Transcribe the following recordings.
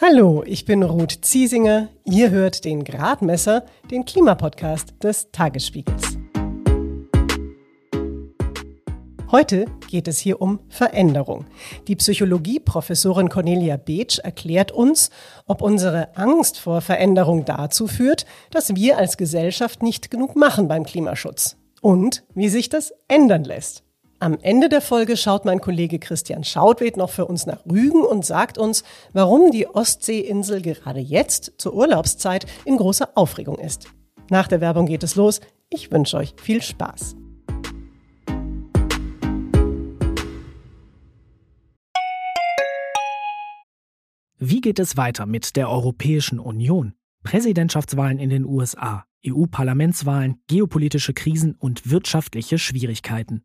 Hallo, ich bin Ruth Ziesinger. Ihr hört den Gradmesser, den Klimapodcast des Tagesspiegels. Heute geht es hier um Veränderung. Die Psychologieprofessorin Cornelia Beetsch erklärt uns, ob unsere Angst vor Veränderung dazu führt, dass wir als Gesellschaft nicht genug machen beim Klimaschutz und wie sich das ändern lässt. Am Ende der Folge schaut mein Kollege Christian Schautwed noch für uns nach Rügen und sagt uns, warum die Ostseeinsel gerade jetzt zur Urlaubszeit in großer Aufregung ist. Nach der Werbung geht es los. Ich wünsche euch viel Spaß. Wie geht es weiter mit der Europäischen Union? Präsidentschaftswahlen in den USA, EU-Parlamentswahlen, geopolitische Krisen und wirtschaftliche Schwierigkeiten.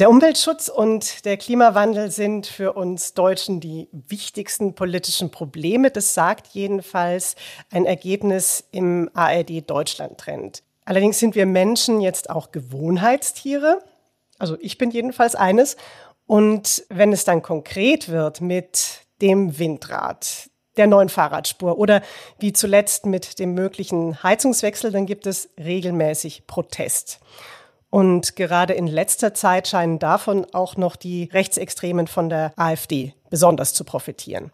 Der Umweltschutz und der Klimawandel sind für uns Deutschen die wichtigsten politischen Probleme. Das sagt jedenfalls ein Ergebnis im ARD Deutschland Trend. Allerdings sind wir Menschen jetzt auch Gewohnheitstiere. Also ich bin jedenfalls eines. Und wenn es dann konkret wird mit dem Windrad, der neuen Fahrradspur oder wie zuletzt mit dem möglichen Heizungswechsel, dann gibt es regelmäßig Protest. Und gerade in letzter Zeit scheinen davon auch noch die Rechtsextremen von der AfD besonders zu profitieren.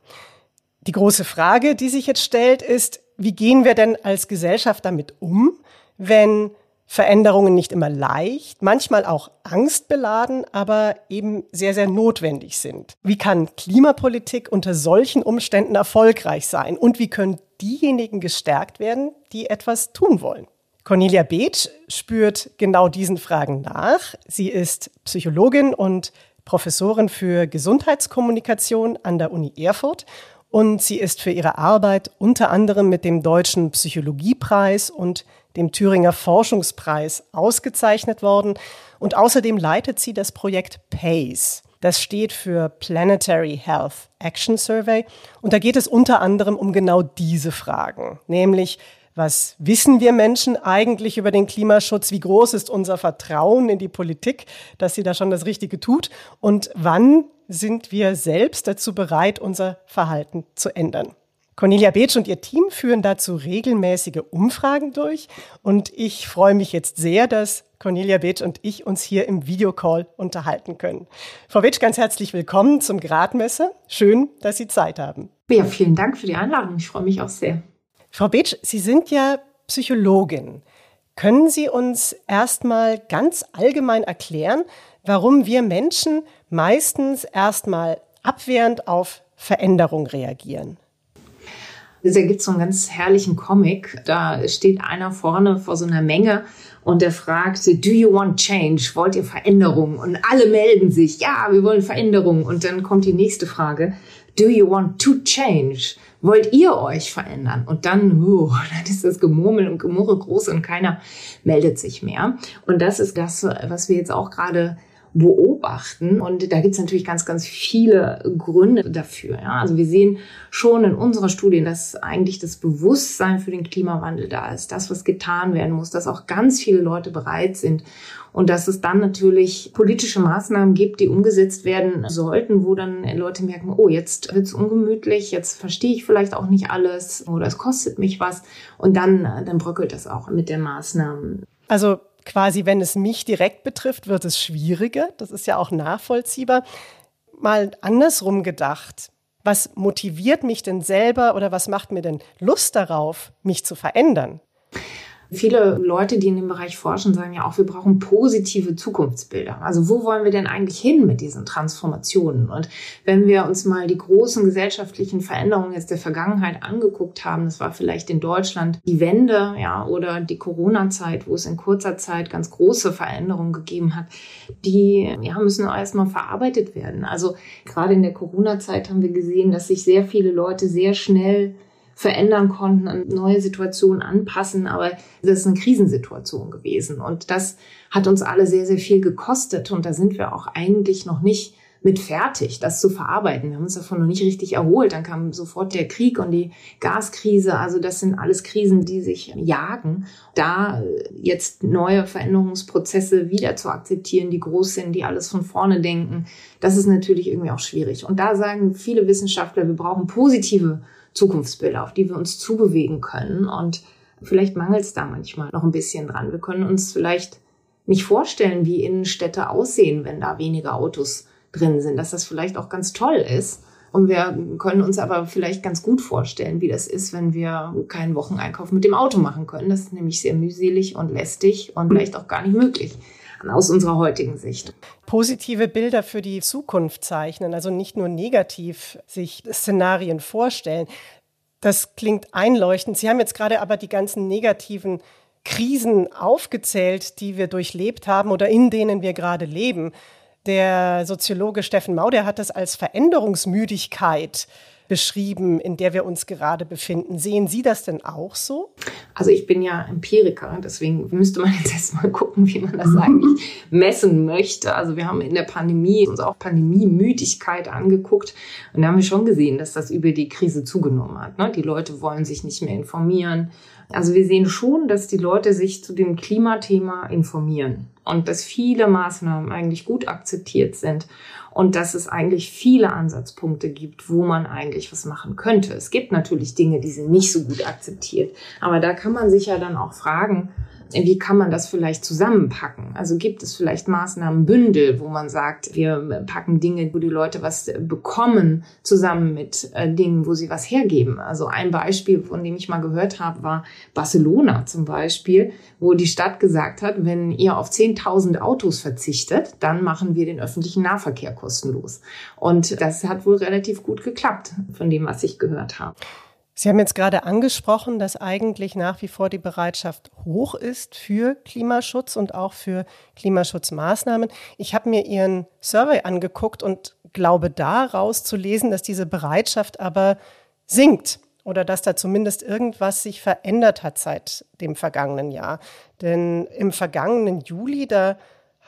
Die große Frage, die sich jetzt stellt, ist, wie gehen wir denn als Gesellschaft damit um, wenn Veränderungen nicht immer leicht, manchmal auch angstbeladen, aber eben sehr, sehr notwendig sind. Wie kann Klimapolitik unter solchen Umständen erfolgreich sein? Und wie können diejenigen gestärkt werden, die etwas tun wollen? Cornelia Beetsch spürt genau diesen Fragen nach. Sie ist Psychologin und Professorin für Gesundheitskommunikation an der Uni Erfurt und sie ist für ihre Arbeit unter anderem mit dem Deutschen Psychologiepreis und dem Thüringer Forschungspreis ausgezeichnet worden. Und außerdem leitet sie das Projekt PACE. Das steht für Planetary Health Action Survey. Und da geht es unter anderem um genau diese Fragen, nämlich was wissen wir Menschen eigentlich über den Klimaschutz? Wie groß ist unser Vertrauen in die Politik, dass sie da schon das Richtige tut? Und wann sind wir selbst dazu bereit, unser Verhalten zu ändern? Cornelia Beetsch und ihr Team führen dazu regelmäßige Umfragen durch. Und ich freue mich jetzt sehr, dass Cornelia Beetsch und ich uns hier im Videocall unterhalten können. Frau Beetsch, ganz herzlich willkommen zum Gradmesser. Schön, dass Sie Zeit haben. Ja, vielen Dank für die Einladung. Ich freue mich auch sehr. Frau Beetsch, Sie sind ja Psychologin. Können Sie uns erstmal ganz allgemein erklären, warum wir Menschen meistens erstmal abwehrend auf Veränderung reagieren? Da gibt es so einen ganz herrlichen Comic. Da steht einer vorne vor so einer Menge und der fragt, do you want change? Wollt ihr Veränderung? Und alle melden sich, ja, wir wollen Veränderung. Und dann kommt die nächste Frage, do you want to change? wollt ihr euch verändern? Und dann, uh, dann ist das Gemurmel und Gemurre groß und keiner meldet sich mehr. Und das ist das, was wir jetzt auch gerade beobachten. Und da gibt es natürlich ganz, ganz viele Gründe dafür. Ja. Also wir sehen schon in unserer Studie, dass eigentlich das Bewusstsein für den Klimawandel da ist, das, was getan werden muss, dass auch ganz viele Leute bereit sind und dass es dann natürlich politische Maßnahmen gibt, die umgesetzt werden sollten, wo dann Leute merken, oh, jetzt wird's ungemütlich, jetzt verstehe ich vielleicht auch nicht alles oder es kostet mich was und dann, dann bröckelt das auch mit der Maßnahmen. Also quasi, wenn es mich direkt betrifft, wird es schwieriger. Das ist ja auch nachvollziehbar. Mal andersrum gedacht. Was motiviert mich denn selber oder was macht mir denn Lust darauf, mich zu verändern? Viele Leute, die in dem Bereich forschen, sagen ja auch, wir brauchen positive Zukunftsbilder. Also wo wollen wir denn eigentlich hin mit diesen Transformationen? Und wenn wir uns mal die großen gesellschaftlichen Veränderungen jetzt der Vergangenheit angeguckt haben, das war vielleicht in Deutschland die Wende, ja, oder die Corona-Zeit, wo es in kurzer Zeit ganz große Veränderungen gegeben hat, die, ja, müssen erstmal verarbeitet werden. Also gerade in der Corona-Zeit haben wir gesehen, dass sich sehr viele Leute sehr schnell verändern konnten, an neue Situationen anpassen. Aber das ist eine Krisensituation gewesen. Und das hat uns alle sehr, sehr viel gekostet. Und da sind wir auch eigentlich noch nicht mit fertig, das zu verarbeiten. Wir haben uns davon noch nicht richtig erholt. Dann kam sofort der Krieg und die Gaskrise. Also das sind alles Krisen, die sich jagen. Da jetzt neue Veränderungsprozesse wieder zu akzeptieren, die groß sind, die alles von vorne denken, das ist natürlich irgendwie auch schwierig. Und da sagen viele Wissenschaftler, wir brauchen positive Zukunftsbilder, auf die wir uns zubewegen können. Und vielleicht mangelt es da manchmal noch ein bisschen dran. Wir können uns vielleicht nicht vorstellen, wie Innenstädte aussehen, wenn da weniger Autos drin sind, dass das vielleicht auch ganz toll ist. Und wir können uns aber vielleicht ganz gut vorstellen, wie das ist, wenn wir keinen Wocheneinkauf mit dem Auto machen können. Das ist nämlich sehr mühselig und lästig und vielleicht auch gar nicht möglich aus unserer heutigen Sicht. Positive Bilder für die Zukunft zeichnen, also nicht nur negativ sich Szenarien vorstellen. Das klingt einleuchtend. Sie haben jetzt gerade aber die ganzen negativen Krisen aufgezählt, die wir durchlebt haben oder in denen wir gerade leben. Der Soziologe Steffen Mau, der hat das als Veränderungsmüdigkeit beschrieben, in der wir uns gerade befinden. Sehen Sie das denn auch so? Also ich bin ja Empiriker, deswegen müsste man jetzt erstmal gucken, wie man das eigentlich messen möchte. Also wir haben in der Pandemie uns auch Pandemiemüdigkeit angeguckt und da haben wir schon gesehen, dass das über die Krise zugenommen hat. Ne? Die Leute wollen sich nicht mehr informieren. Also wir sehen schon, dass die Leute sich zu dem Klimathema informieren und dass viele Maßnahmen eigentlich gut akzeptiert sind und dass es eigentlich viele Ansatzpunkte gibt, wo man eigentlich was machen könnte. Es gibt natürlich Dinge, die sind nicht so gut akzeptiert, aber da kann man sich ja dann auch fragen, wie kann man das vielleicht zusammenpacken? Also gibt es vielleicht Maßnahmenbündel, wo man sagt, wir packen Dinge, wo die Leute was bekommen, zusammen mit äh, Dingen, wo sie was hergeben. Also ein Beispiel, von dem ich mal gehört habe, war Barcelona zum Beispiel, wo die Stadt gesagt hat, wenn ihr auf 10.000 Autos verzichtet, dann machen wir den öffentlichen Nahverkehr kostenlos. Und das hat wohl relativ gut geklappt, von dem, was ich gehört habe. Sie haben jetzt gerade angesprochen, dass eigentlich nach wie vor die Bereitschaft hoch ist für Klimaschutz und auch für Klimaschutzmaßnahmen. Ich habe mir Ihren Survey angeguckt und glaube daraus zu lesen, dass diese Bereitschaft aber sinkt oder dass da zumindest irgendwas sich verändert hat seit dem vergangenen Jahr. Denn im vergangenen Juli, da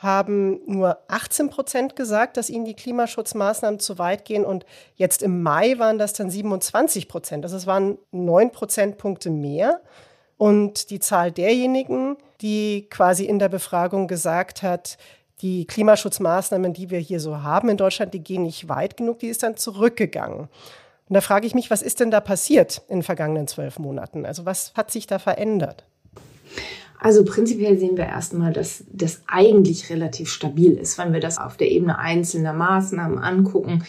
haben nur 18 Prozent gesagt, dass ihnen die Klimaschutzmaßnahmen zu weit gehen. Und jetzt im Mai waren das dann 27 Prozent. Also es waren neun Prozentpunkte mehr. Und die Zahl derjenigen, die quasi in der Befragung gesagt hat, die Klimaschutzmaßnahmen, die wir hier so haben in Deutschland, die gehen nicht weit genug, die ist dann zurückgegangen. Und da frage ich mich, was ist denn da passiert in den vergangenen zwölf Monaten? Also was hat sich da verändert? Also prinzipiell sehen wir erstmal, dass das eigentlich relativ stabil ist. Wenn wir das auf der Ebene einzelner Maßnahmen angucken,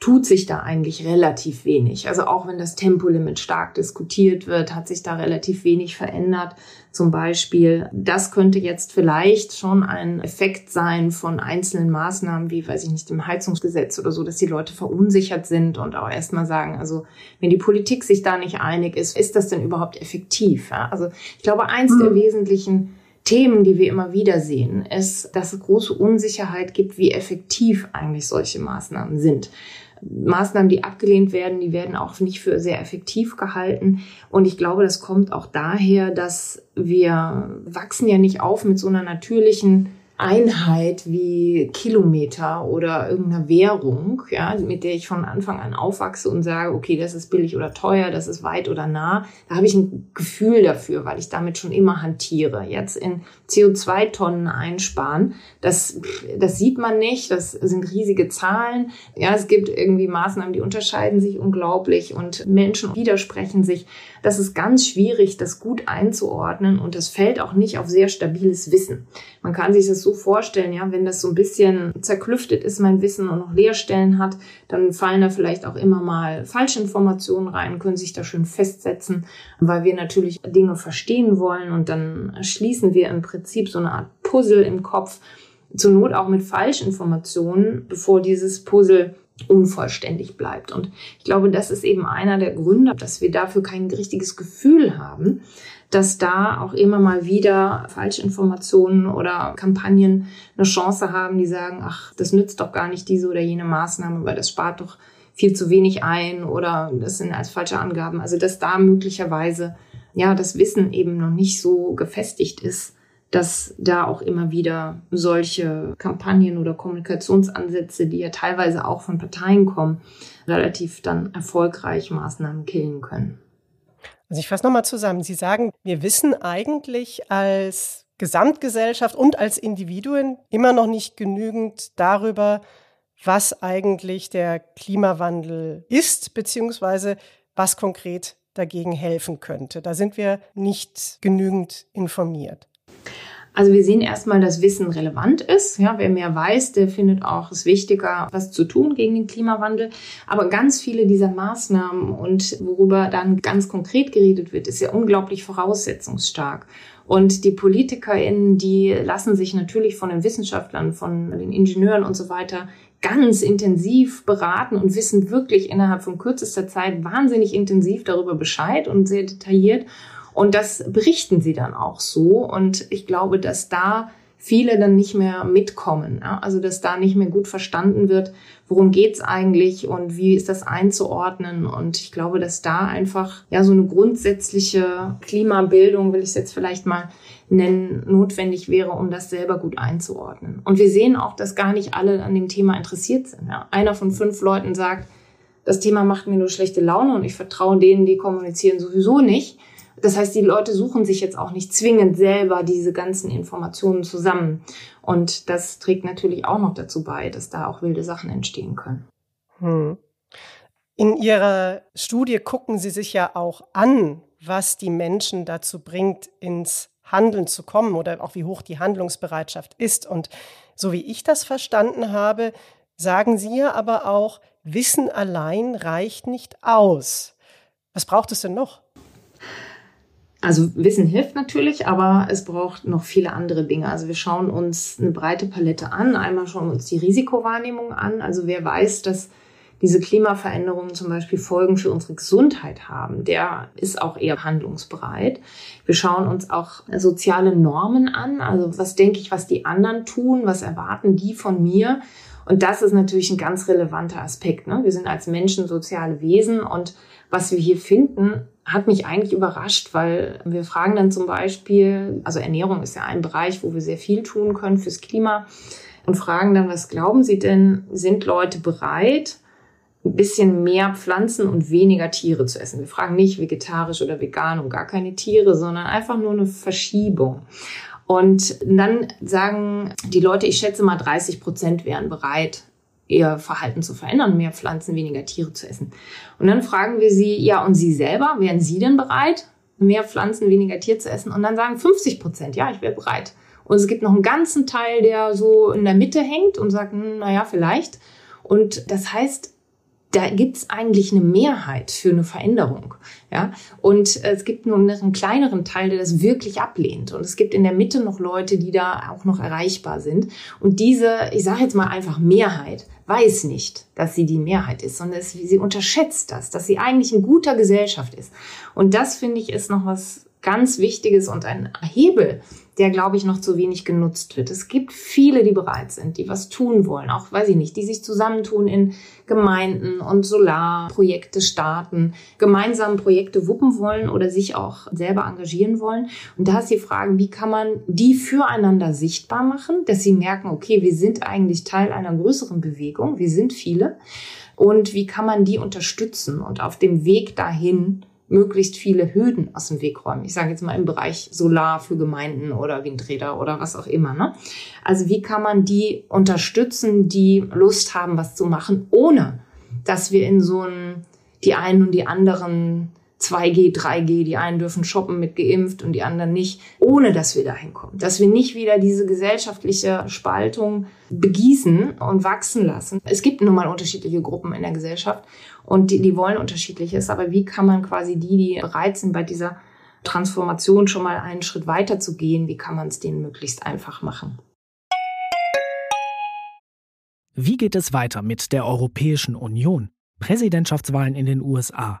tut sich da eigentlich relativ wenig. Also auch wenn das Tempolimit stark diskutiert wird, hat sich da relativ wenig verändert. Zum Beispiel, das könnte jetzt vielleicht schon ein Effekt sein von einzelnen Maßnahmen, wie, weiß ich nicht, im Heizungsgesetz oder so, dass die Leute verunsichert sind und auch erstmal sagen, also wenn die Politik sich da nicht einig ist, ist das denn überhaupt effektiv? Ja? Also ich glaube, eins mhm. der wesentlichen Themen, die wir immer wieder sehen, ist, dass es große Unsicherheit gibt, wie effektiv eigentlich solche Maßnahmen sind. Maßnahmen, die abgelehnt werden, die werden auch nicht für sehr effektiv gehalten. Und ich glaube, das kommt auch daher, dass wir wachsen ja nicht auf mit so einer natürlichen Einheit wie Kilometer oder irgendeiner Währung, ja, mit der ich von Anfang an aufwachse und sage, okay, das ist billig oder teuer, das ist weit oder nah, da habe ich ein Gefühl dafür, weil ich damit schon immer hantiere. Jetzt in CO2-Tonnen einsparen, das, das sieht man nicht, das sind riesige Zahlen. Ja, es gibt irgendwie Maßnahmen, die unterscheiden sich unglaublich und Menschen widersprechen sich. Das ist ganz schwierig, das gut einzuordnen und das fällt auch nicht auf sehr stabiles Wissen. Man kann sich das so vorstellen, ja, wenn das so ein bisschen zerklüftet ist, mein Wissen und noch Leerstellen hat, dann fallen da vielleicht auch immer mal falsche Informationen rein, können sich da schön festsetzen, weil wir natürlich Dinge verstehen wollen und dann schließen wir im Prinzip so eine Art Puzzle im Kopf, zur Not auch mit Falschinformationen, bevor dieses Puzzle unvollständig bleibt. Und ich glaube, das ist eben einer der Gründe, dass wir dafür kein richtiges Gefühl haben, dass da auch immer mal wieder Falschinformationen oder Kampagnen eine Chance haben, die sagen, ach, das nützt doch gar nicht diese oder jene Maßnahme, weil das spart doch viel zu wenig ein oder das sind als falsche Angaben. Also dass da möglicherweise ja das Wissen eben noch nicht so gefestigt ist, dass da auch immer wieder solche Kampagnen oder Kommunikationsansätze, die ja teilweise auch von Parteien kommen, relativ dann erfolgreich Maßnahmen killen können. Also ich fasse nochmal zusammen. Sie sagen, wir wissen eigentlich als Gesamtgesellschaft und als Individuen immer noch nicht genügend darüber, was eigentlich der Klimawandel ist, beziehungsweise was konkret dagegen helfen könnte. Da sind wir nicht genügend informiert. Also wir sehen erstmal, dass Wissen relevant ist. Ja, wer mehr weiß, der findet auch es wichtiger, was zu tun gegen den Klimawandel. Aber ganz viele dieser Maßnahmen und worüber dann ganz konkret geredet wird, ist ja unglaublich voraussetzungsstark. Und die PolitikerInnen, die lassen sich natürlich von den Wissenschaftlern, von den Ingenieuren und so weiter ganz intensiv beraten und wissen wirklich innerhalb von kürzester Zeit wahnsinnig intensiv darüber Bescheid und sehr detailliert. Und das berichten sie dann auch so. Und ich glaube, dass da viele dann nicht mehr mitkommen. Ja? Also dass da nicht mehr gut verstanden wird, worum geht's eigentlich und wie ist das einzuordnen. Und ich glaube, dass da einfach ja so eine grundsätzliche Klimabildung, will ich es jetzt vielleicht mal nennen, notwendig wäre, um das selber gut einzuordnen. Und wir sehen auch, dass gar nicht alle an dem Thema interessiert sind. Ja? Einer von fünf Leuten sagt, das Thema macht mir nur schlechte Laune und ich vertraue denen, die kommunizieren sowieso nicht. Das heißt, die Leute suchen sich jetzt auch nicht zwingend selber diese ganzen Informationen zusammen. Und das trägt natürlich auch noch dazu bei, dass da auch wilde Sachen entstehen können. Hm. In Ihrer Studie gucken Sie sich ja auch an, was die Menschen dazu bringt, ins Handeln zu kommen oder auch wie hoch die Handlungsbereitschaft ist. Und so wie ich das verstanden habe, sagen Sie ja aber auch, Wissen allein reicht nicht aus. Was braucht es denn noch? Also Wissen hilft natürlich, aber es braucht noch viele andere Dinge. Also wir schauen uns eine breite Palette an. Einmal schauen wir uns die Risikowahrnehmung an. Also wer weiß, dass diese Klimaveränderungen zum Beispiel Folgen für unsere Gesundheit haben, der ist auch eher handlungsbereit. Wir schauen uns auch soziale Normen an. Also was denke ich, was die anderen tun? Was erwarten die von mir? Und das ist natürlich ein ganz relevanter Aspekt. Ne? Wir sind als Menschen soziale Wesen und was wir hier finden, hat mich eigentlich überrascht, weil wir fragen dann zum Beispiel, also Ernährung ist ja ein Bereich, wo wir sehr viel tun können fürs Klima und fragen dann, was glauben Sie denn, sind Leute bereit, ein bisschen mehr Pflanzen und weniger Tiere zu essen? Wir fragen nicht vegetarisch oder vegan und gar keine Tiere, sondern einfach nur eine Verschiebung. Und dann sagen die Leute, ich schätze mal 30 Prozent wären bereit, ihr Verhalten zu verändern, mehr Pflanzen, weniger Tiere zu essen. Und dann fragen wir sie, ja, und Sie selber, wären Sie denn bereit, mehr Pflanzen, weniger Tier zu essen? Und dann sagen 50 Prozent, ja, ich wäre bereit. Und es gibt noch einen ganzen Teil, der so in der Mitte hängt und sagt, hm, naja, vielleicht. Und das heißt, da gibt's eigentlich eine Mehrheit für eine Veränderung. Ja? Und es gibt nur einen kleineren Teil, der das wirklich ablehnt. Und es gibt in der Mitte noch Leute, die da auch noch erreichbar sind. Und diese, ich sage jetzt mal einfach Mehrheit, weiß nicht, dass sie die Mehrheit ist, sondern es, sie unterschätzt das, dass sie eigentlich in guter Gesellschaft ist. Und das finde ich ist noch was ganz Wichtiges und ein Hebel, der, glaube ich, noch zu wenig genutzt wird. Es gibt viele, die bereit sind, die was tun wollen, auch, weiß ich nicht, die sich zusammentun in Gemeinden und Solarprojekte starten, gemeinsam Projekte wuppen wollen oder sich auch selber engagieren wollen. Und da ist die Frage, wie kann man die füreinander sichtbar machen, dass sie merken, okay, wir sind eigentlich Teil einer größeren Bewegung, wir sind viele. Und wie kann man die unterstützen und auf dem Weg dahin möglichst viele Hürden aus dem Weg räumen. Ich sage jetzt mal im Bereich Solar für Gemeinden oder Windräder oder was auch immer. Ne? Also wie kann man die unterstützen, die Lust haben, was zu machen, ohne dass wir in so ein, die einen und die anderen 2G, 3G, die einen dürfen shoppen mit geimpft und die anderen nicht, ohne dass wir dahin kommen. Dass wir nicht wieder diese gesellschaftliche Spaltung begießen und wachsen lassen. Es gibt nun mal unterschiedliche Gruppen in der Gesellschaft und die, die wollen unterschiedliches, aber wie kann man quasi die, die bereit sind, bei dieser Transformation schon mal einen Schritt weiter zu gehen, wie kann man es denen möglichst einfach machen? Wie geht es weiter mit der Europäischen Union? Präsidentschaftswahlen in den USA,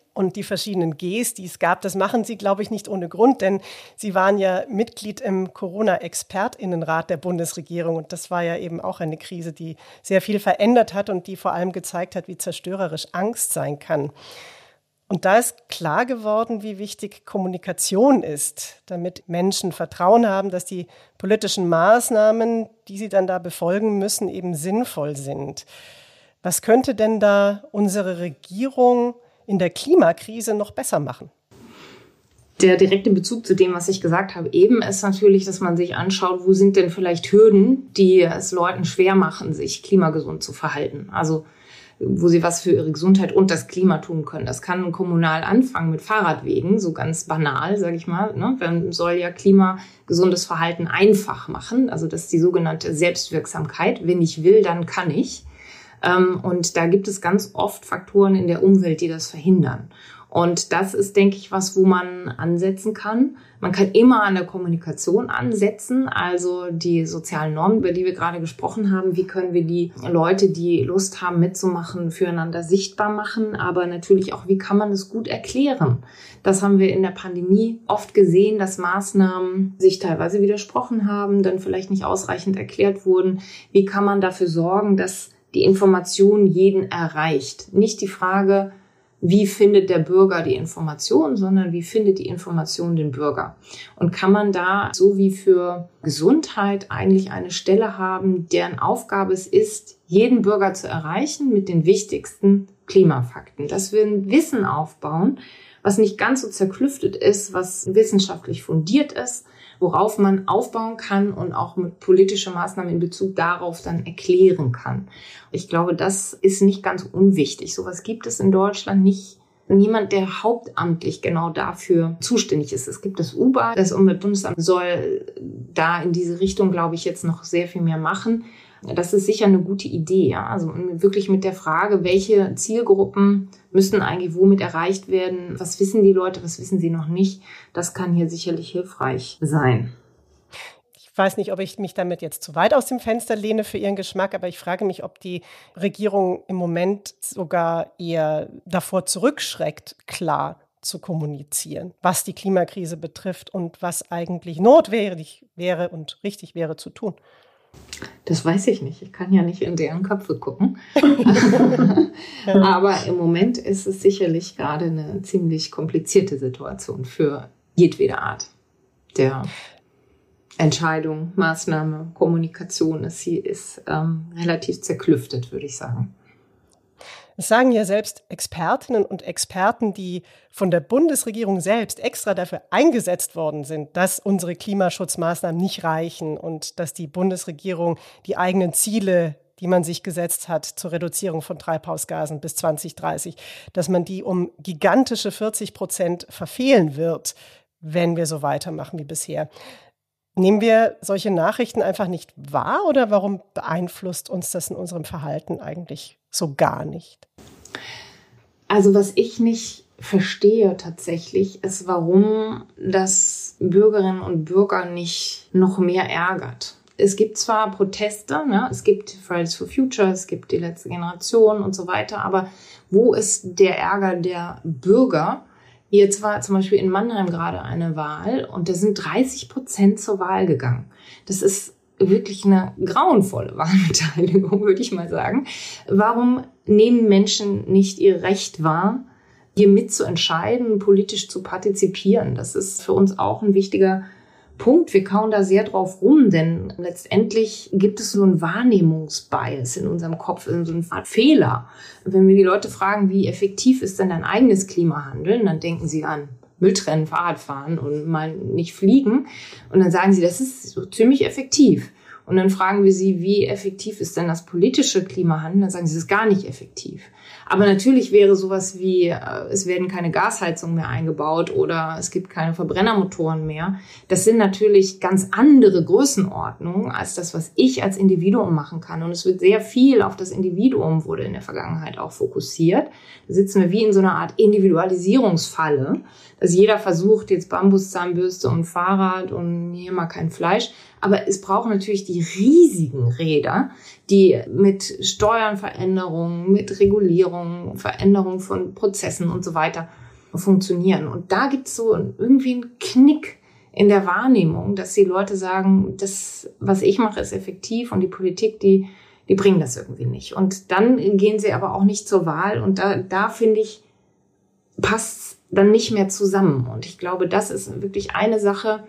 und die verschiedenen Gs, die es gab. Das machen Sie, glaube ich, nicht ohne Grund, denn Sie waren ja Mitglied im Corona-Expertinnenrat der Bundesregierung und das war ja eben auch eine Krise, die sehr viel verändert hat und die vor allem gezeigt hat, wie zerstörerisch Angst sein kann. Und da ist klar geworden, wie wichtig Kommunikation ist, damit Menschen Vertrauen haben, dass die politischen Maßnahmen, die sie dann da befolgen müssen, eben sinnvoll sind. Was könnte denn da unsere Regierung in der Klimakrise noch besser machen? Der direkte Bezug zu dem, was ich gesagt habe, eben ist natürlich, dass man sich anschaut, wo sind denn vielleicht Hürden, die es Leuten schwer machen, sich klimagesund zu verhalten. Also wo sie was für ihre Gesundheit und das Klima tun können. Das kann kommunal anfangen mit Fahrradwegen, so ganz banal, sage ich mal. Ne? Man soll ja klimagesundes Verhalten einfach machen, also das ist die sogenannte Selbstwirksamkeit. Wenn ich will, dann kann ich. Ähm, und da gibt es ganz oft Faktoren in der Umwelt, die das verhindern. Und das ist, denke ich, was, wo man ansetzen kann. Man kann immer an der Kommunikation ansetzen, also die sozialen Normen, über die wir gerade gesprochen haben. Wie können wir die Leute, die Lust haben mitzumachen, füreinander sichtbar machen? Aber natürlich auch, wie kann man es gut erklären? Das haben wir in der Pandemie oft gesehen, dass Maßnahmen sich teilweise widersprochen haben, dann vielleicht nicht ausreichend erklärt wurden. Wie kann man dafür sorgen, dass die Information jeden erreicht? Nicht die Frage, wie findet der Bürger die Information, sondern wie findet die Information den Bürger. Und kann man da, so wie für Gesundheit, eigentlich eine Stelle haben, deren Aufgabe es ist, jeden Bürger zu erreichen mit den wichtigsten Klimafakten. Dass wir ein Wissen aufbauen, was nicht ganz so zerklüftet ist, was wissenschaftlich fundiert ist, worauf man aufbauen kann und auch mit politischen Maßnahmen in Bezug darauf dann erklären kann. Ich glaube, das ist nicht ganz unwichtig. Sowas gibt es in Deutschland nicht niemand, der hauptamtlich genau dafür zuständig ist. Es gibt das UBA, das Umweltbundesamt soll da in diese Richtung, glaube ich, jetzt noch sehr viel mehr machen. Das ist sicher eine gute Idee. Ja? Also wirklich mit der Frage, welche Zielgruppen müssen eigentlich womit erreicht werden? Was wissen die Leute? Was wissen sie noch nicht? Das kann hier sicherlich hilfreich sein. Ich weiß nicht, ob ich mich damit jetzt zu weit aus dem Fenster lehne für Ihren Geschmack, aber ich frage mich, ob die Regierung im Moment sogar eher davor zurückschreckt, klar zu kommunizieren, was die Klimakrise betrifft und was eigentlich notwendig wäre und richtig wäre zu tun. Das weiß ich nicht. Ich kann ja nicht in deren Köpfe gucken. Aber im Moment ist es sicherlich gerade eine ziemlich komplizierte Situation für jedwede Art der Entscheidung, Maßnahme, Kommunikation. Sie ist ähm, relativ zerklüftet, würde ich sagen. Es sagen ja selbst Expertinnen und Experten, die von der Bundesregierung selbst extra dafür eingesetzt worden sind, dass unsere Klimaschutzmaßnahmen nicht reichen und dass die Bundesregierung die eigenen Ziele die man sich gesetzt hat zur Reduzierung von Treibhausgasen bis 2030, dass man die um gigantische 40 Prozent verfehlen wird, wenn wir so weitermachen wie bisher. Nehmen wir solche Nachrichten einfach nicht wahr oder warum beeinflusst uns das in unserem Verhalten eigentlich so gar nicht? Also was ich nicht verstehe tatsächlich, ist, warum das Bürgerinnen und Bürger nicht noch mehr ärgert. Es gibt zwar Proteste, ne? es gibt Fridays for Future, es gibt die letzte Generation und so weiter, aber wo ist der Ärger der Bürger? Jetzt war zum Beispiel in Mannheim gerade eine Wahl und da sind 30 Prozent zur Wahl gegangen. Das ist wirklich eine grauenvolle Wahlbeteiligung, würde ich mal sagen. Warum nehmen Menschen nicht ihr Recht wahr, hier mitzuentscheiden, politisch zu partizipieren? Das ist für uns auch ein wichtiger Punkt. Wir kauen da sehr drauf rum, denn letztendlich gibt es so einen Wahrnehmungsbias in unserem Kopf, so einen Fehler. Wenn wir die Leute fragen, wie effektiv ist denn dein eigenes Klimahandeln, dann denken sie an Mülltrennen, Fahrradfahren und mal nicht fliegen. Und dann sagen sie, das ist so ziemlich effektiv. Und dann fragen wir sie, wie effektiv ist denn das politische Klimahandeln? Dann sagen sie, es ist gar nicht effektiv. Aber natürlich wäre sowas wie, äh, es werden keine Gasheizungen mehr eingebaut oder es gibt keine Verbrennermotoren mehr. Das sind natürlich ganz andere Größenordnungen als das, was ich als Individuum machen kann. Und es wird sehr viel auf das Individuum wurde in der Vergangenheit auch fokussiert. Da sitzen wir wie in so einer Art Individualisierungsfalle, dass jeder versucht, jetzt Bambuszahnbürste und Fahrrad und hier mal kein Fleisch. Aber es braucht natürlich die riesigen Räder, die mit Steuernveränderungen, mit Regulierungen, Veränderungen von Prozessen und so weiter funktionieren. Und da gibt es so irgendwie einen Knick in der Wahrnehmung, dass die Leute sagen, das, was ich mache, ist effektiv und die Politik, die, die bringen das irgendwie nicht. Und dann gehen sie aber auch nicht zur Wahl und da, da finde ich, passt dann nicht mehr zusammen. Und ich glaube, das ist wirklich eine Sache,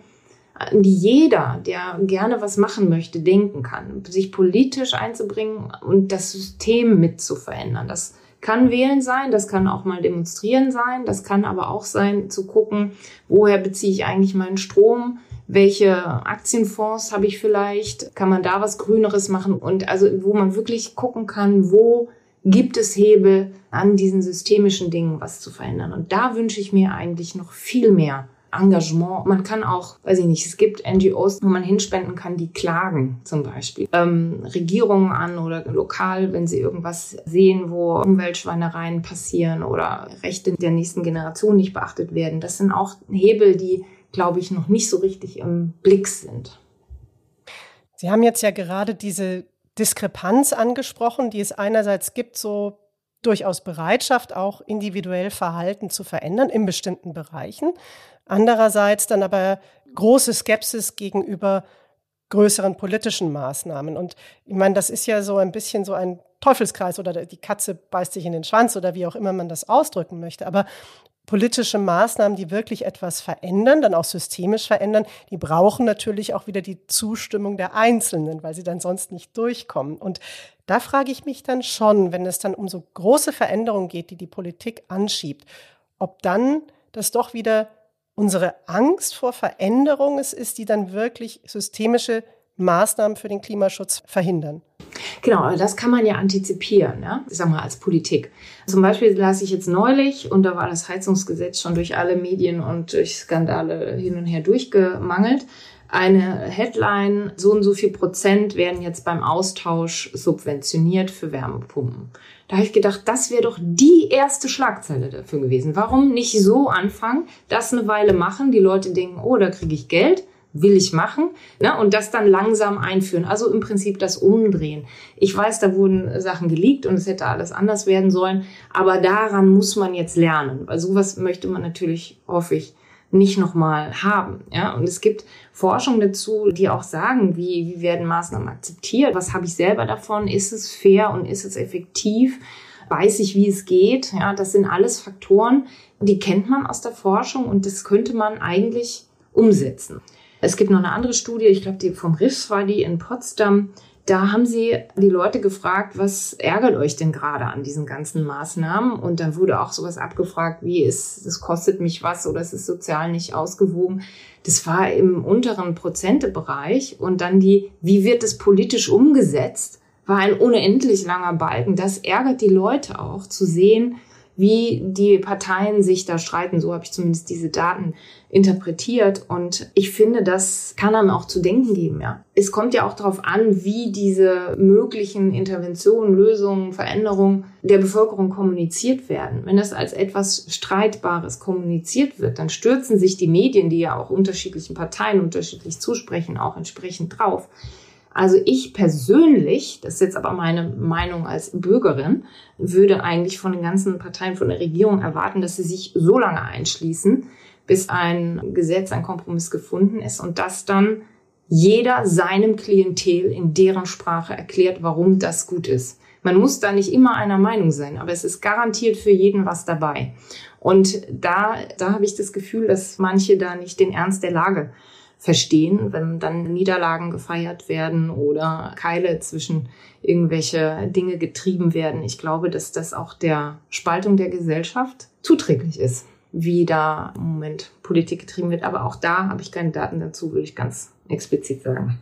die jeder, der gerne was machen möchte, denken kann, sich politisch einzubringen und das System mit zu verändern. Das kann wählen sein, das kann auch mal demonstrieren sein, das kann aber auch sein, zu gucken, woher beziehe ich eigentlich meinen Strom, welche Aktienfonds habe ich vielleicht, kann man da was Grüneres machen und also wo man wirklich gucken kann, wo gibt es Hebel an diesen systemischen Dingen was zu verändern. Und da wünsche ich mir eigentlich noch viel mehr Engagement. Man kann auch, weiß ich nicht, es gibt NGOs, wo man hinspenden kann, die klagen zum Beispiel ähm, Regierungen an oder lokal, wenn sie irgendwas sehen, wo Umweltschweinereien passieren oder Rechte der nächsten Generation nicht beachtet werden. Das sind auch Hebel, die, glaube ich, noch nicht so richtig im Blick sind. Sie haben jetzt ja gerade diese Diskrepanz angesprochen, die es einerseits gibt, so durchaus Bereitschaft, auch individuell Verhalten zu verändern in bestimmten Bereichen. Andererseits dann aber große Skepsis gegenüber größeren politischen Maßnahmen. Und ich meine, das ist ja so ein bisschen so ein Teufelskreis oder die Katze beißt sich in den Schwanz oder wie auch immer man das ausdrücken möchte. Aber politische Maßnahmen, die wirklich etwas verändern, dann auch systemisch verändern, die brauchen natürlich auch wieder die Zustimmung der Einzelnen, weil sie dann sonst nicht durchkommen. Und da frage ich mich dann schon, wenn es dann um so große Veränderungen geht, die die Politik anschiebt, ob dann das doch wieder unsere Angst vor Veränderung es ist, die dann wirklich systemische Maßnahmen für den Klimaschutz verhindern. Genau, das kann man ja antizipieren, ja? ich sag mal als Politik. Zum Beispiel las ich jetzt neulich, und da war das Heizungsgesetz schon durch alle Medien und durch Skandale hin und her durchgemangelt, eine Headline, so und so viel Prozent werden jetzt beim Austausch subventioniert für Wärmepumpen. Da habe ich gedacht, das wäre doch die erste Schlagzeile dafür gewesen. Warum nicht so anfangen, das eine Weile machen, die Leute denken, oh, da kriege ich Geld, will ich machen, ne? und das dann langsam einführen. Also im Prinzip das Umdrehen. Ich weiß, da wurden Sachen geleakt und es hätte alles anders werden sollen, aber daran muss man jetzt lernen, weil sowas möchte man natürlich, hoffe ich, nicht nochmal haben. Ja? Und es gibt Forschung dazu, die auch sagen, wie, wie werden Maßnahmen akzeptiert, was habe ich selber davon, ist es fair und ist es effektiv, weiß ich, wie es geht. Ja? Das sind alles Faktoren, die kennt man aus der Forschung und das könnte man eigentlich umsetzen. Es gibt noch eine andere Studie, ich glaube, die vom RIFS war die in Potsdam, da haben sie die Leute gefragt, was ärgert euch denn gerade an diesen ganzen Maßnahmen? Und dann wurde auch sowas abgefragt, wie ist, es kostet mich was oder es ist sozial nicht ausgewogen. Das war im unteren Prozentebereich. Und dann die, wie wird es politisch umgesetzt? War ein unendlich langer Balken. Das ärgert die Leute auch zu sehen, wie die Parteien sich da streiten. So habe ich zumindest diese Daten interpretiert. Und ich finde, das kann einem auch zu denken geben, ja. Es kommt ja auch darauf an, wie diese möglichen Interventionen, Lösungen, Veränderungen der Bevölkerung kommuniziert werden. Wenn das als etwas Streitbares kommuniziert wird, dann stürzen sich die Medien, die ja auch unterschiedlichen Parteien unterschiedlich zusprechen, auch entsprechend drauf. Also ich persönlich, das ist jetzt aber meine Meinung als Bürgerin, würde eigentlich von den ganzen Parteien, von der Regierung erwarten, dass sie sich so lange einschließen, bis ein Gesetz, ein Kompromiss gefunden ist und dass dann jeder seinem Klientel in deren Sprache erklärt, warum das gut ist. Man muss da nicht immer einer Meinung sein, aber es ist garantiert für jeden was dabei. Und da, da habe ich das Gefühl, dass manche da nicht den Ernst der Lage verstehen, wenn dann Niederlagen gefeiert werden oder Keile zwischen irgendwelche Dinge getrieben werden. Ich glaube, dass das auch der Spaltung der Gesellschaft zuträglich ist, wie da im Moment Politik getrieben wird. Aber auch da habe ich keine Daten dazu, würde ich ganz explizit sagen.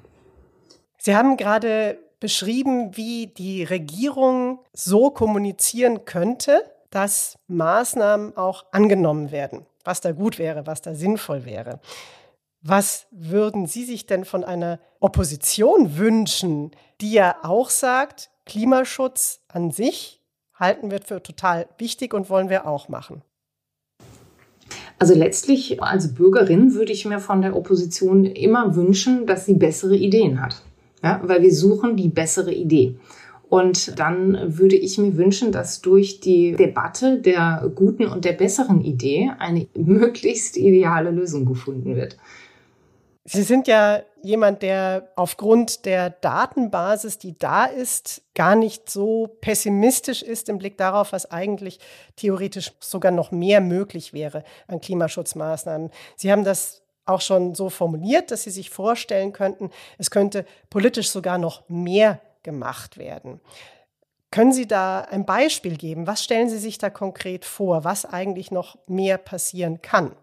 Sie haben gerade beschrieben, wie die Regierung so kommunizieren könnte, dass Maßnahmen auch angenommen werden, was da gut wäre, was da sinnvoll wäre. Was würden Sie sich denn von einer Opposition wünschen, die ja auch sagt, Klimaschutz an sich halten wir für total wichtig und wollen wir auch machen? Also letztlich als Bürgerin würde ich mir von der Opposition immer wünschen, dass sie bessere Ideen hat. Ja, weil wir suchen die bessere Idee. Und dann würde ich mir wünschen, dass durch die Debatte der guten und der besseren Idee eine möglichst ideale Lösung gefunden wird. Sie sind ja jemand, der aufgrund der Datenbasis, die da ist, gar nicht so pessimistisch ist im Blick darauf, was eigentlich theoretisch sogar noch mehr möglich wäre an Klimaschutzmaßnahmen. Sie haben das auch schon so formuliert, dass Sie sich vorstellen könnten, es könnte politisch sogar noch mehr gemacht werden. Können Sie da ein Beispiel geben? Was stellen Sie sich da konkret vor, was eigentlich noch mehr passieren kann?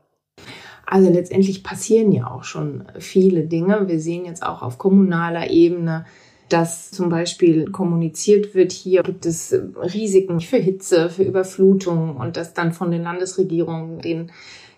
Also letztendlich passieren ja auch schon viele Dinge. Wir sehen jetzt auch auf kommunaler Ebene, dass zum Beispiel kommuniziert wird, hier gibt es Risiken für Hitze, für Überflutung und dass dann von den Landesregierungen den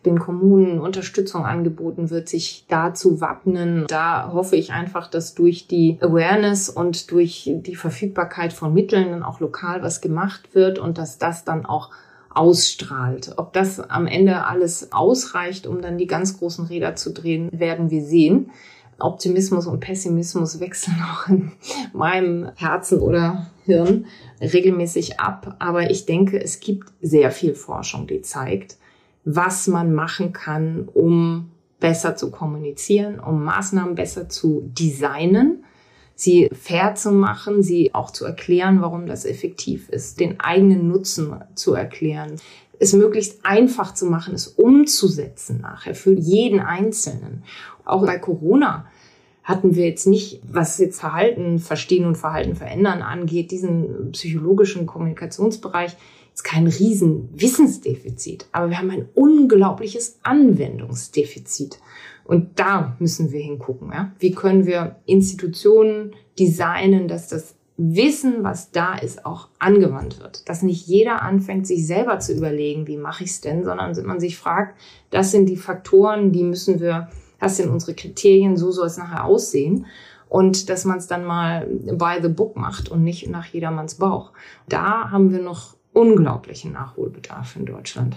den Kommunen Unterstützung angeboten wird, sich da zu wappnen. Da hoffe ich einfach, dass durch die Awareness und durch die Verfügbarkeit von Mitteln dann auch lokal was gemacht wird und dass das dann auch ausstrahlt. Ob das am Ende alles ausreicht, um dann die ganz großen Räder zu drehen, werden wir sehen. Optimismus und Pessimismus wechseln auch in meinem Herzen oder Hirn regelmäßig ab. Aber ich denke, es gibt sehr viel Forschung, die zeigt, was man machen kann, um besser zu kommunizieren, um Maßnahmen besser zu designen sie fair zu machen, sie auch zu erklären, warum das effektiv ist, den eigenen Nutzen zu erklären, es möglichst einfach zu machen, es umzusetzen nachher für jeden Einzelnen. Auch bei Corona hatten wir jetzt nicht, was jetzt Verhalten verstehen und Verhalten verändern angeht, diesen psychologischen Kommunikationsbereich ist kein riesen Wissensdefizit, aber wir haben ein unglaubliches Anwendungsdefizit. Und da müssen wir hingucken. Ja? Wie können wir Institutionen designen, dass das Wissen, was da ist, auch angewandt wird. Dass nicht jeder anfängt, sich selber zu überlegen, wie mache ich es denn, sondern man sich fragt, das sind die Faktoren, die müssen wir, das sind unsere Kriterien, so soll es nachher aussehen und dass man es dann mal by the book macht und nicht nach jedermanns Bauch. Da haben wir noch unglaublichen Nachholbedarf in Deutschland.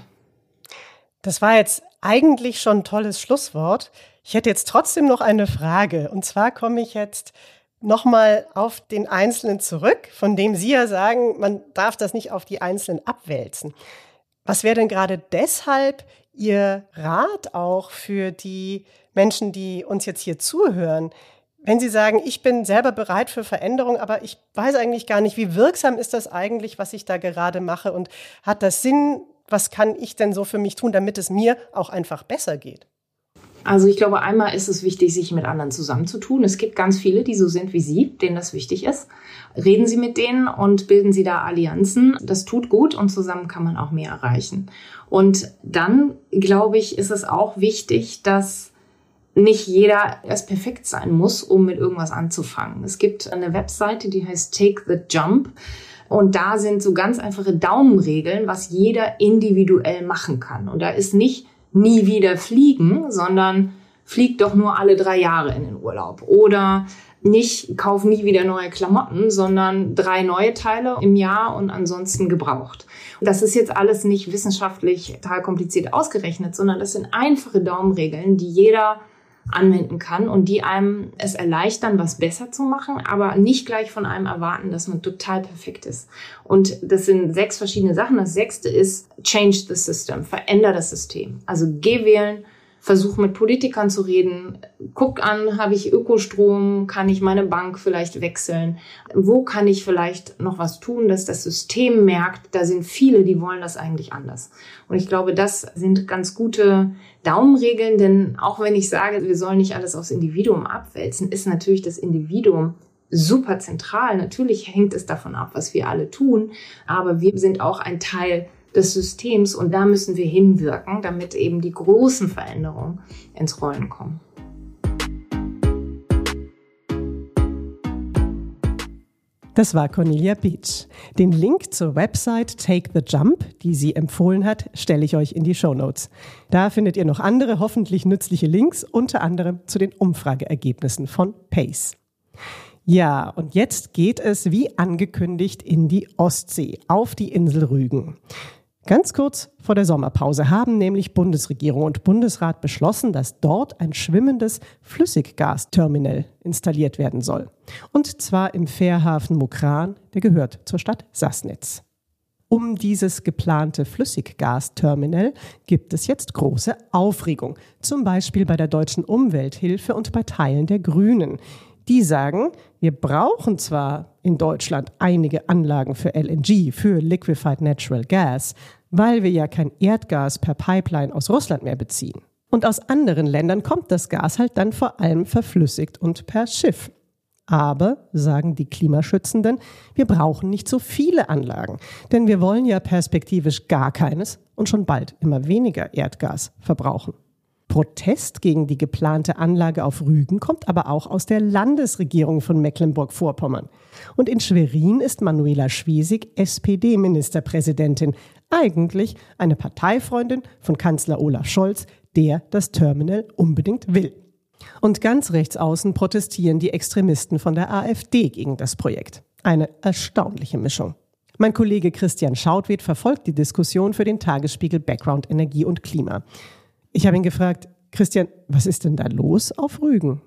Das war jetzt eigentlich schon ein tolles Schlusswort. Ich hätte jetzt trotzdem noch eine Frage. Und zwar komme ich jetzt nochmal auf den Einzelnen zurück, von dem Sie ja sagen, man darf das nicht auf die Einzelnen abwälzen. Was wäre denn gerade deshalb Ihr Rat auch für die Menschen, die uns jetzt hier zuhören? Wenn Sie sagen, ich bin selber bereit für Veränderung, aber ich weiß eigentlich gar nicht, wie wirksam ist das eigentlich, was ich da gerade mache und hat das Sinn? Was kann ich denn so für mich tun, damit es mir auch einfach besser geht? Also ich glaube, einmal ist es wichtig, sich mit anderen zusammenzutun. Es gibt ganz viele, die so sind wie Sie, denen das wichtig ist. Reden Sie mit denen und bilden Sie da Allianzen. Das tut gut und zusammen kann man auch mehr erreichen. Und dann, glaube ich, ist es auch wichtig, dass nicht jeder erst perfekt sein muss, um mit irgendwas anzufangen. Es gibt eine Webseite, die heißt Take the Jump. Und da sind so ganz einfache Daumenregeln, was jeder individuell machen kann. Und da ist nicht nie wieder fliegen, sondern flieg doch nur alle drei Jahre in den Urlaub. Oder nicht kauf nie wieder neue Klamotten, sondern drei neue Teile im Jahr und ansonsten gebraucht. Das ist jetzt alles nicht wissenschaftlich total kompliziert ausgerechnet, sondern das sind einfache Daumenregeln, die jeder anwenden kann und die einem es erleichtern, was besser zu machen, aber nicht gleich von einem erwarten, dass man total perfekt ist. Und das sind sechs verschiedene Sachen. Das sechste ist Change the System, veränder das System. Also geh wählen, versuche mit Politikern zu reden, guck an, habe ich Ökostrom, kann ich meine Bank vielleicht wechseln, wo kann ich vielleicht noch was tun, dass das System merkt, da sind viele, die wollen das eigentlich anders. Und ich glaube, das sind ganz gute Daumenregeln, denn auch wenn ich sage, wir sollen nicht alles aufs Individuum abwälzen, ist natürlich das Individuum super zentral. Natürlich hängt es davon ab, was wir alle tun, aber wir sind auch ein Teil des Systems und da müssen wir hinwirken, damit eben die großen Veränderungen ins Rollen kommen. Das war Cornelia Beach. Den Link zur Website Take the Jump, die sie empfohlen hat, stelle ich euch in die Show Notes. Da findet ihr noch andere hoffentlich nützliche Links, unter anderem zu den Umfrageergebnissen von PACE. Ja, und jetzt geht es wie angekündigt in die Ostsee, auf die Insel Rügen. Ganz kurz vor der Sommerpause haben nämlich Bundesregierung und Bundesrat beschlossen, dass dort ein schwimmendes Flüssiggasterminal installiert werden soll. Und zwar im Fährhafen Mukran, der gehört zur Stadt Sassnitz. Um dieses geplante Flüssiggasterminal gibt es jetzt große Aufregung, zum Beispiel bei der deutschen Umwelthilfe und bei Teilen der Grünen. Die sagen, wir brauchen zwar in Deutschland einige Anlagen für LNG, für Liquefied Natural Gas, weil wir ja kein Erdgas per Pipeline aus Russland mehr beziehen. Und aus anderen Ländern kommt das Gas halt dann vor allem verflüssigt und per Schiff. Aber, sagen die Klimaschützenden, wir brauchen nicht so viele Anlagen, denn wir wollen ja perspektivisch gar keines und schon bald immer weniger Erdgas verbrauchen. Protest gegen die geplante Anlage auf Rügen kommt aber auch aus der Landesregierung von Mecklenburg-Vorpommern. Und in Schwerin ist Manuela Schwesig SPD-Ministerpräsidentin, eigentlich eine Parteifreundin von Kanzler Olaf Scholz, der das Terminal unbedingt will. Und ganz rechts außen protestieren die Extremisten von der AfD gegen das Projekt. Eine erstaunliche Mischung. Mein Kollege Christian Schautwed verfolgt die Diskussion für den Tagesspiegel Background Energie und Klima. Ich habe ihn gefragt, Christian, was ist denn da los auf Rügen?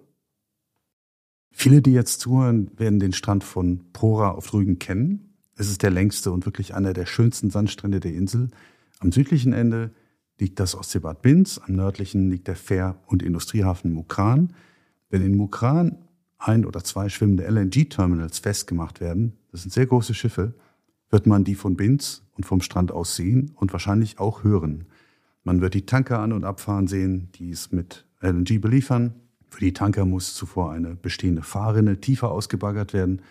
Viele, die jetzt zuhören, werden den Strand von Prora auf Rügen kennen. Es ist der längste und wirklich einer der schönsten Sandstrände der Insel. Am südlichen Ende liegt das Ostseebad Binz, am nördlichen liegt der Fähr- und Industriehafen Mukran. Wenn in Mukran ein oder zwei schwimmende LNG-Terminals festgemacht werden, das sind sehr große Schiffe, wird man die von Binz und vom Strand aus sehen und wahrscheinlich auch hören. Man wird die Tanker an- und abfahren sehen, die es mit LNG beliefern. Für die Tanker muss zuvor eine bestehende Fahrrinne tiefer ausgebaggert werden.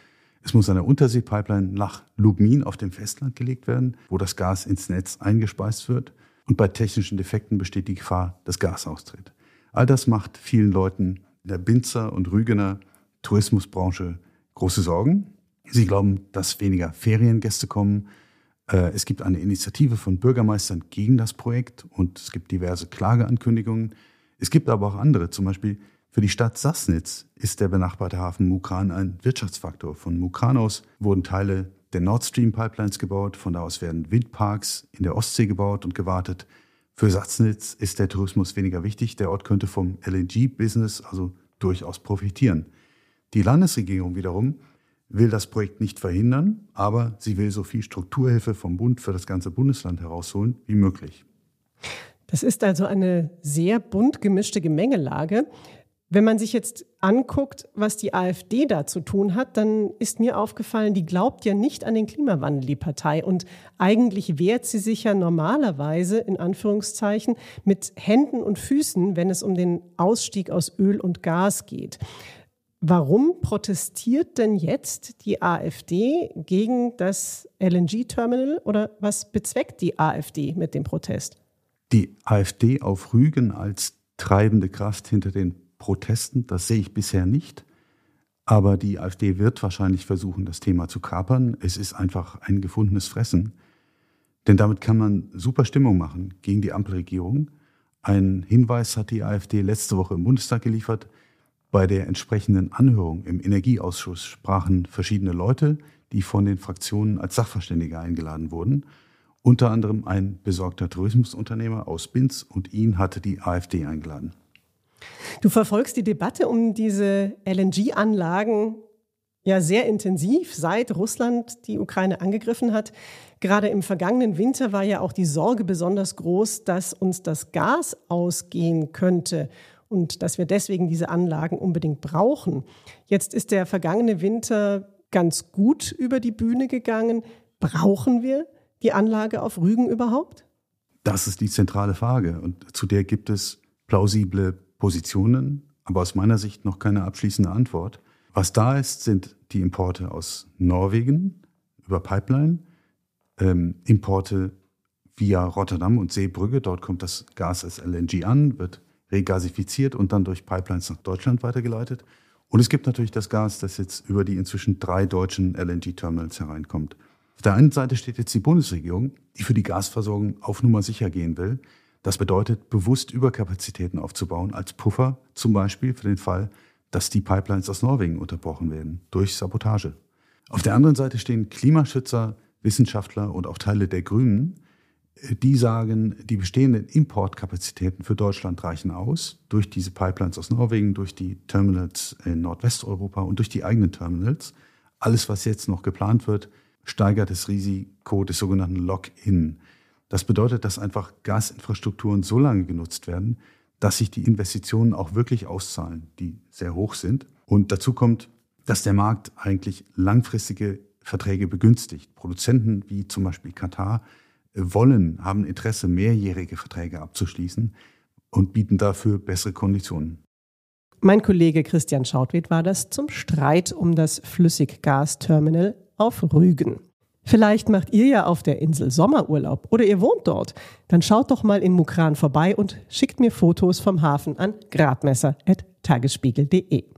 Es muss eine Unterseepipeline nach Lubmin auf dem Festland gelegt werden, wo das Gas ins Netz eingespeist wird. Und bei technischen Defekten besteht die Gefahr, dass Gas austritt. All das macht vielen Leuten in der Binzer und Rügener Tourismusbranche große Sorgen. Sie glauben, dass weniger Feriengäste kommen, es gibt eine Initiative von Bürgermeistern gegen das Projekt und es gibt diverse Klageankündigungen. Es gibt aber auch andere, zum Beispiel für die Stadt Sassnitz ist der benachbarte Hafen Mukran ein Wirtschaftsfaktor. Von Mukran aus wurden Teile der Nord Stream Pipelines gebaut, von da aus werden Windparks in der Ostsee gebaut und gewartet. Für Sassnitz ist der Tourismus weniger wichtig. Der Ort könnte vom LNG-Business also durchaus profitieren. Die Landesregierung wiederum will das Projekt nicht verhindern, aber sie will so viel Strukturhilfe vom Bund für das ganze Bundesland herausholen wie möglich. Das ist also eine sehr bunt gemischte Gemengelage. Wenn man sich jetzt anguckt, was die AfD da zu tun hat, dann ist mir aufgefallen, die glaubt ja nicht an den Klimawandel, die Partei. Und eigentlich wehrt sie sich ja normalerweise, in Anführungszeichen, mit Händen und Füßen, wenn es um den Ausstieg aus Öl und Gas geht. Warum protestiert denn jetzt die AfD gegen das LNG-Terminal oder was bezweckt die AfD mit dem Protest? Die AfD auf Rügen als treibende Kraft hinter den Protesten, das sehe ich bisher nicht. Aber die AfD wird wahrscheinlich versuchen, das Thema zu kapern. Es ist einfach ein gefundenes Fressen. Denn damit kann man super Stimmung machen gegen die Ampelregierung. Ein Hinweis hat die AfD letzte Woche im Bundestag geliefert. Bei der entsprechenden Anhörung im Energieausschuss sprachen verschiedene Leute, die von den Fraktionen als Sachverständige eingeladen wurden. Unter anderem ein besorgter Tourismusunternehmer aus Binz und ihn hatte die AfD eingeladen. Du verfolgst die Debatte um diese LNG-Anlagen ja sehr intensiv, seit Russland die Ukraine angegriffen hat. Gerade im vergangenen Winter war ja auch die Sorge besonders groß, dass uns das Gas ausgehen könnte und dass wir deswegen diese Anlagen unbedingt brauchen. Jetzt ist der vergangene Winter ganz gut über die Bühne gegangen. Brauchen wir die Anlage auf Rügen überhaupt? Das ist die zentrale Frage und zu der gibt es plausible Positionen, aber aus meiner Sicht noch keine abschließende Antwort. Was da ist, sind die Importe aus Norwegen über Pipeline, ähm, Importe via Rotterdam und Seebrügge. Dort kommt das Gas als LNG an, wird regasifiziert und dann durch Pipelines nach Deutschland weitergeleitet. Und es gibt natürlich das Gas, das jetzt über die inzwischen drei deutschen LNG-Terminals hereinkommt. Auf der einen Seite steht jetzt die Bundesregierung, die für die Gasversorgung auf Nummer sicher gehen will. Das bedeutet, bewusst Überkapazitäten aufzubauen als Puffer, zum Beispiel für den Fall, dass die Pipelines aus Norwegen unterbrochen werden durch Sabotage. Auf der anderen Seite stehen Klimaschützer, Wissenschaftler und auch Teile der Grünen, die sagen, die bestehenden Importkapazitäten für Deutschland reichen aus durch diese Pipelines aus Norwegen, durch die Terminals in Nordwesteuropa und durch die eigenen Terminals. Alles, was jetzt noch geplant wird, steigert das Risiko des sogenannten Lock-in. Das bedeutet, dass einfach Gasinfrastrukturen so lange genutzt werden, dass sich die Investitionen auch wirklich auszahlen, die sehr hoch sind. Und dazu kommt, dass der Markt eigentlich langfristige Verträge begünstigt. Produzenten wie zum Beispiel Katar wollen, haben Interesse, mehrjährige Verträge abzuschließen und bieten dafür bessere Konditionen. Mein Kollege Christian Schautwed war das zum Streit um das Flüssiggasterminal auf Rügen. Vielleicht macht ihr ja auf der Insel Sommerurlaub oder ihr wohnt dort. Dann schaut doch mal in Mukran vorbei und schickt mir Fotos vom Hafen an gradmesser.tagesspiegel.de.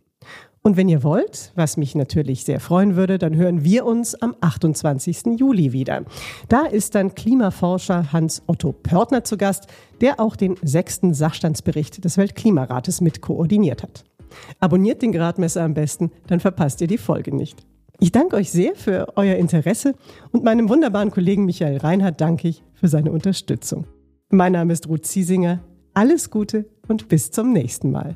Und wenn ihr wollt, was mich natürlich sehr freuen würde, dann hören wir uns am 28. Juli wieder. Da ist dann Klimaforscher Hans-Otto Pörtner zu Gast, der auch den sechsten Sachstandsbericht des Weltklimarates mit koordiniert hat. Abonniert den Gradmesser am besten, dann verpasst ihr die Folge nicht. Ich danke euch sehr für euer Interesse und meinem wunderbaren Kollegen Michael Reinhardt danke ich für seine Unterstützung. Mein Name ist Ruth Ziesinger. Alles Gute und bis zum nächsten Mal.